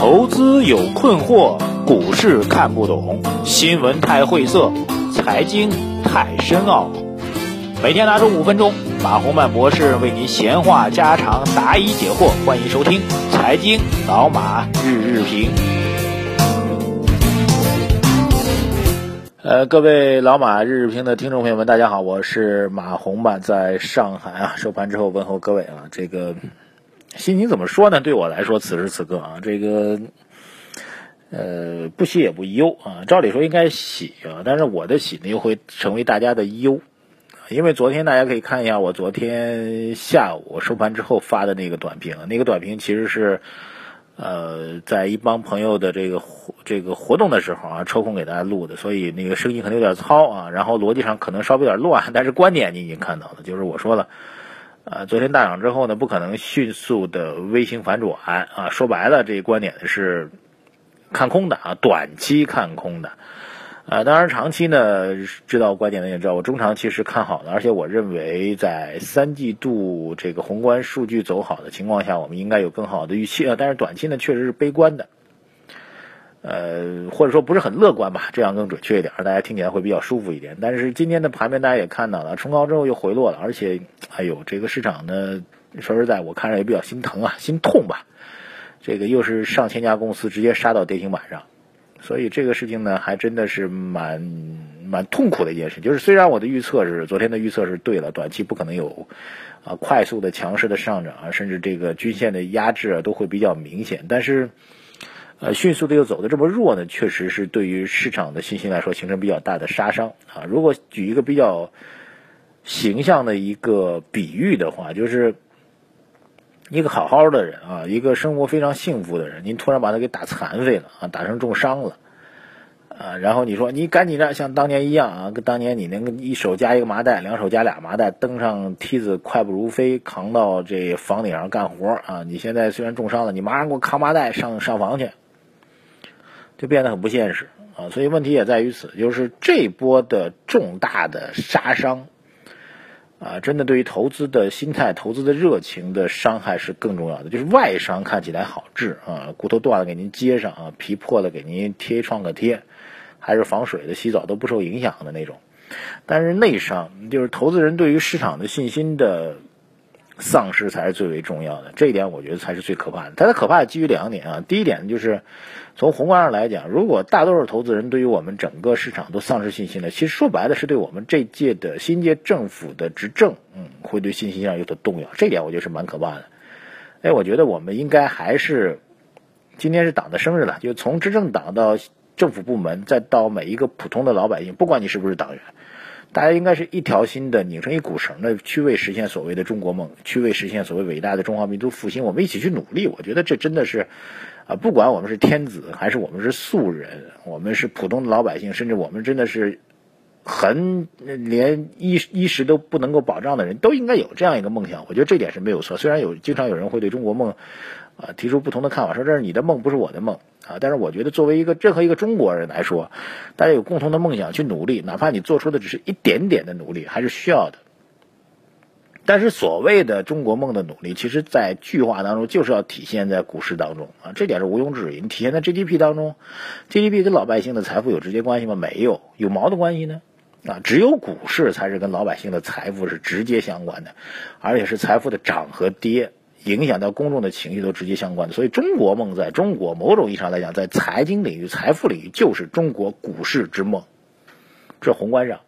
投资有困惑，股市看不懂，新闻太晦涩，财经太深奥。每天拿出五分钟，马洪曼博士为您闲话家常，答疑解惑。欢迎收听《财经老马日日评》。呃，各位老马日日评的听众朋友们，大家好，我是马洪曼，在上海啊，收盘之后问候各位啊，这个。心情怎么说呢？对我来说，此时此刻啊，这个呃不喜也不忧啊。照理说应该喜啊，但是我的喜呢又会成为大家的忧，因为昨天大家可以看一下我昨天下午收盘之后发的那个短评，那个短评其实是呃在一帮朋友的这个这个活动的时候啊抽空给大家录的，所以那个声音可能有点糙啊，然后逻辑上可能稍微有点乱，但是观点你已经看到了，就是我说了。啊，昨天大涨之后呢，不可能迅速的微型反转啊。说白了，这一观点呢是看空的啊，短期看空的。啊，当然长期呢，知道观点的也知道，我中长期是看好的，而且我认为在三季度这个宏观数据走好的情况下，我们应该有更好的预期啊。但是短期呢，确实是悲观的。呃，或者说不是很乐观吧，这样更准确一点，大家听起来会比较舒服一点。但是今天的盘面大家也看到了，冲高之后又回落了，而且，哎呦，这个市场呢，说实在，我看着也比较心疼啊，心痛吧。这个又是上千家公司直接杀到跌停板上，所以这个事情呢，还真的是蛮蛮痛苦的一件事。就是虽然我的预测是昨天的预测是对了，短期不可能有啊快速的强势的上涨啊，甚至这个均线的压制啊都会比较明显，但是。呃，迅速的又走的这么弱呢，确实是对于市场的信心来说形成比较大的杀伤啊。如果举一个比较形象的一个比喻的话，就是一个好好的人啊，一个生活非常幸福的人，您突然把他给打残废了啊，打成重伤了啊，然后你说你赶紧的像当年一样啊，跟当年你能一手夹一个麻袋，两手夹俩麻袋，登上梯子快步如飞，扛到这房顶上干活啊，你现在虽然重伤了，你马上给我扛麻袋上上房去。就变得很不现实啊，所以问题也在于此，就是这波的重大的杀伤啊，真的对于投资的心态、投资的热情的伤害是更重要的。就是外伤看起来好治啊，骨头断了给您接上啊，皮破了给您贴创可贴，还是防水的，洗澡都不受影响的那种。但是内伤，就是投资人对于市场的信心的。丧失才是最为重要的，这一点我觉得才是最可怕的。它的可怕基于两点啊，第一点就是从宏观上来讲，如果大多数投资人对于我们整个市场都丧失信心了，其实说白了是对我们这届的新届政府的执政，嗯，会对信心上有所动摇。这一点我觉得是蛮可怕的。哎，我觉得我们应该还是今天是党的生日了，就从执政党到政府部门，再到每一个普通的老百姓，不管你是不是党员。大家应该是一条心的，拧成一股绳的，去为实现所谓的中国梦，去为实现所谓伟大的中华民族复兴，我们一起去努力。我觉得这真的是，啊，不管我们是天子还是我们是素人，我们是普通的老百姓，甚至我们真的是很连衣衣食都不能够保障的人，都应该有这样一个梦想。我觉得这点是没有错。虽然有经常有人会对中国梦。啊，提出不同的看法，说这是你的梦，不是我的梦啊。但是我觉得，作为一个任何一个中国人来说，大家有共同的梦想去努力，哪怕你做出的只是一点点的努力，还是需要的。但是所谓的中国梦的努力，其实在句话当中就是要体现在股市当中啊，这点是毋庸置疑。你体现在 GDP 当中，GDP 跟老百姓的财富有直接关系吗？没有，有毛的关系呢？啊，只有股市才是跟老百姓的财富是直接相关的，而且是财富的涨和跌。影响到公众的情绪都直接相关的，所以中国梦在中国某种意义上来讲，在财经领域、财富领域就是中国股市之梦，这宏观上。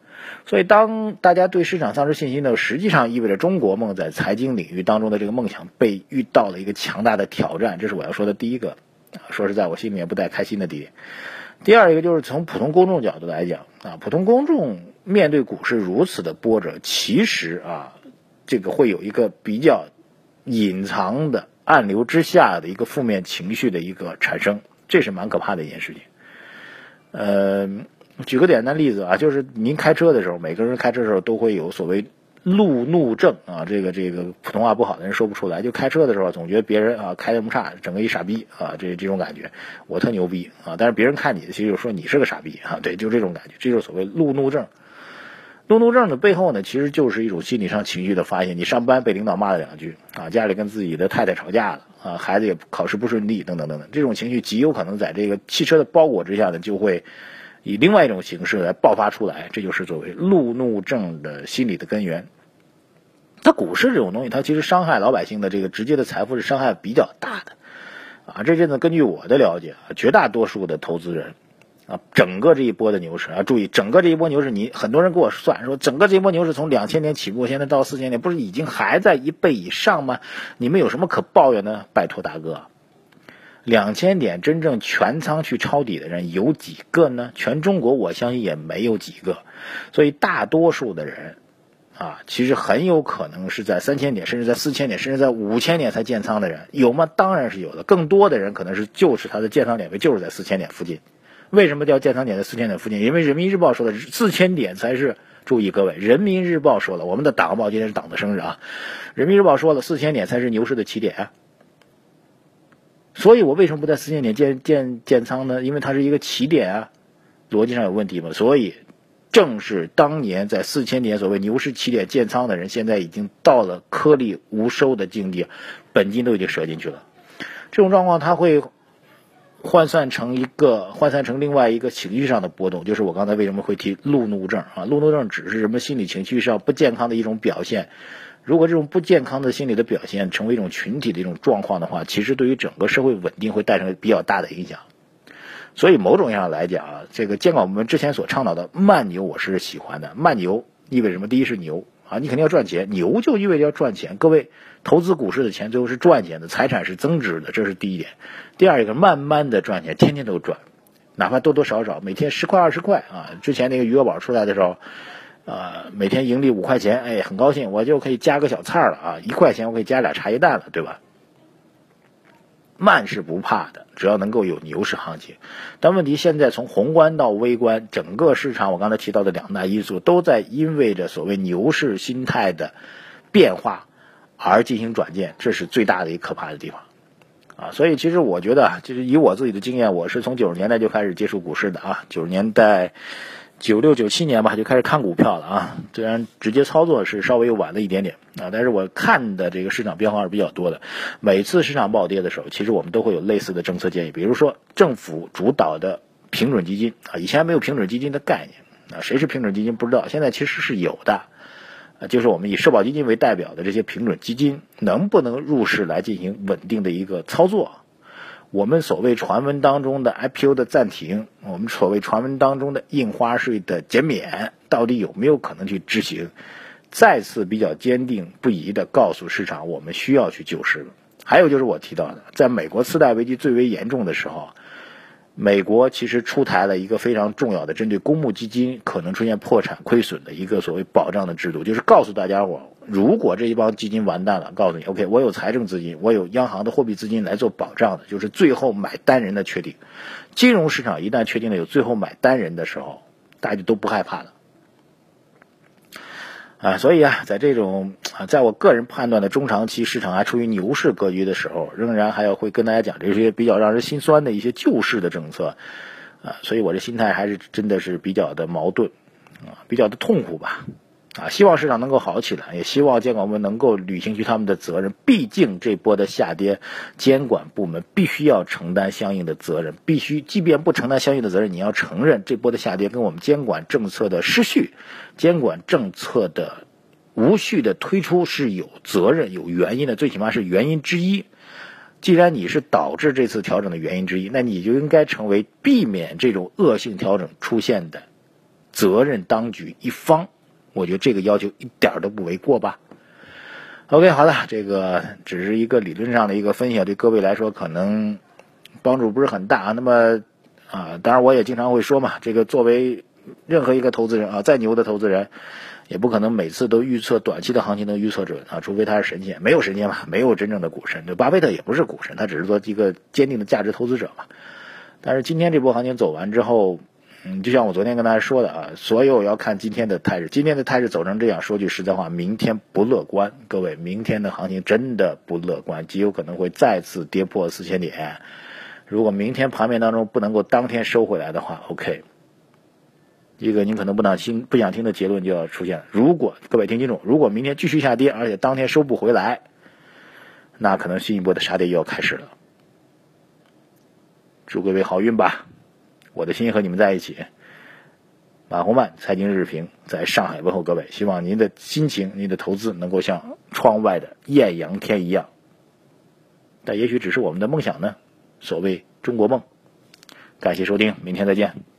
所以当大家对市场丧失信心呢，实际上意味着中国梦在财经领域当中的这个梦想被遇到了一个强大的挑战，这是我要说的第一个。说实在，我心里面不带开心的地点。第二一个就是从普通公众角度来讲啊，普通公众面对股市如此的波折，其实啊，这个会有一个比较。隐藏的暗流之下的一个负面情绪的一个产生，这是蛮可怕的一件事情。呃，举个简单例子啊，就是您开车的时候，每个人开车的时候都会有所谓路怒症啊，这个这个普通话不好的人说不出来，就开车的时候总觉得别人啊开那么差，整个一傻逼啊，这这种感觉，我特牛逼啊，但是别人看你的其实就说你是个傻逼啊，对，就这种感觉，这就是所谓路怒症。路怒症的背后呢，其实就是一种心理上情绪的发泄。你上班被领导骂了两句啊，家里跟自己的太太吵架了啊，孩子也考试不顺利等等等等，这种情绪极有可能在这个汽车的包裹之下呢，就会以另外一种形式来爆发出来，这就是作为路怒症的心理的根源。它股市这种东西，它其实伤害老百姓的这个直接的财富是伤害比较大的，啊，这阵子根据我的了解，绝大多数的投资人。啊，整个这一波的牛市啊，注意，整个这一波牛市，你很多人给我算说，整个这一波牛市从两千年起步，现在到四千年，不是已经还在一倍以上吗？你们有什么可抱怨的？拜托大哥，两千点真正全仓去抄底的人有几个呢？全中国我相信也没有几个，所以大多数的人啊，其实很有可能是在三千点，甚至在四千点，甚至在五千点才建仓的人有吗？当然是有的，更多的人可能是就是他的建仓点位就是在四千点附近。为什么叫建仓点在四千点附近？因为人民日报说的四千点才是。注意各位，人民日报说了，我们的党报今天是党的生日啊。人民日报说了，四千点才是牛市的起点。所以我为什么不在四千点建建建仓呢？因为它是一个起点啊，逻辑上有问题嘛。所以，正是当年在四千点所谓牛市起点建仓的人，现在已经到了颗粒无收的境地，本金都已经折进去了。这种状况，它会。换算成一个，换算成另外一个情绪上的波动，就是我刚才为什么会提路怒症啊？路怒症只是什么心理情绪上不健康的一种表现。如果这种不健康的心理的表现成为一种群体的一种状况的话，其实对于整个社会稳定会带成比较大的影响。所以某种意义上来讲啊，这个监管部门之前所倡导的慢牛，我是喜欢的。慢牛意味着什么？第一是牛。啊，你肯定要赚钱，牛就意味着要赚钱。各位，投资股市的钱最后是赚钱的，财产是增值的，这是第一点。第二一个，慢慢的赚钱，天天都赚，哪怕多多少少，每天十块二十块啊。之前那个余额宝出来的时候，呃，每天盈利五块钱，哎，很高兴，我就可以加个小菜了啊，一块钱我可以加俩茶叶蛋了，对吧？慢是不怕的，只要能够有牛市行情。但问题现在从宏观到微观，整个市场我刚才提到的两大因素都在因为着所谓牛市心态的变化而进行转变，这是最大的一可怕的地方啊！所以其实我觉得，就是以我自己的经验，我是从九十年代就开始接触股市的啊，九十年代。九六九七年吧，就开始看股票了啊。虽然直接操作是稍微晚了一点点啊，但是我看的这个市场变化是比较多的。每次市场暴跌的时候，其实我们都会有类似的政策建议，比如说政府主导的平准基金啊，以前没有平准基金的概念啊，谁是平准基金不知道，现在其实是有的，就是我们以社保基金为代表的这些平准基金，能不能入市来进行稳定的一个操作？我们所谓传闻当中的 IPO 的暂停，我们所谓传闻当中的印花税的减免，到底有没有可能去执行？再次比较坚定不移地告诉市场，我们需要去救市了。还有就是我提到的，在美国次贷危机最为严重的时候。美国其实出台了一个非常重要的针对公募基金可能出现破产亏损的一个所谓保障的制度，就是告诉大家伙，如果这一帮基金完蛋了，告诉你，OK，我有财政资金，我有央行的货币资金来做保障的，就是最后买单人的确定。金融市场一旦确定了有最后买单人的时候，大家就都不害怕了。啊，所以啊，在这种啊，在我个人判断的中长期市场还处于牛市格局的时候，仍然还要会跟大家讲这些比较让人心酸的一些救市的政策，啊，所以我这心态还是真的是比较的矛盾，啊，比较的痛苦吧。啊，希望市场能够好起来，也希望监管部门能够履行起他们的责任。毕竟这波的下跌，监管部门必须要承担相应的责任。必须，即便不承担相应的责任，你要承认这波的下跌跟我们监管政策的失序、监管政策的无序的推出是有责任、有原因的，最起码是原因之一。既然你是导致这次调整的原因之一，那你就应该成为避免这种恶性调整出现的责任当局一方。我觉得这个要求一点都不为过吧。OK，好了，这个只是一个理论上的一个分析，对各位来说可能帮助不是很大啊。那么啊，当然我也经常会说嘛，这个作为任何一个投资人啊，再牛的投资人，也不可能每次都预测短期的行情能预测准啊，除非他是神仙，没有神仙嘛，没有真正的股神。对，巴菲特也不是股神，他只是说一个坚定的价值投资者嘛。但是今天这波行情走完之后。嗯，就像我昨天跟大家说的啊，所有要看今天的态势。今天的态势走成这样，说句实在话，明天不乐观。各位，明天的行情真的不乐观，极有可能会再次跌破四千点。如果明天盘面当中不能够当天收回来的话，OK，一个您可能不想听不想听的结论就要出现了。如果各位听清楚，如果明天继续下跌，而且当天收不回来，那可能新一波的杀跌又要开始了。祝各位好运吧！我的心和你们在一起。马红曼财经日评在上海问候各位，希望您的心情、您的投资能够像窗外的艳阳天一样。但也许只是我们的梦想呢。所谓中国梦。感谢收听，明天再见。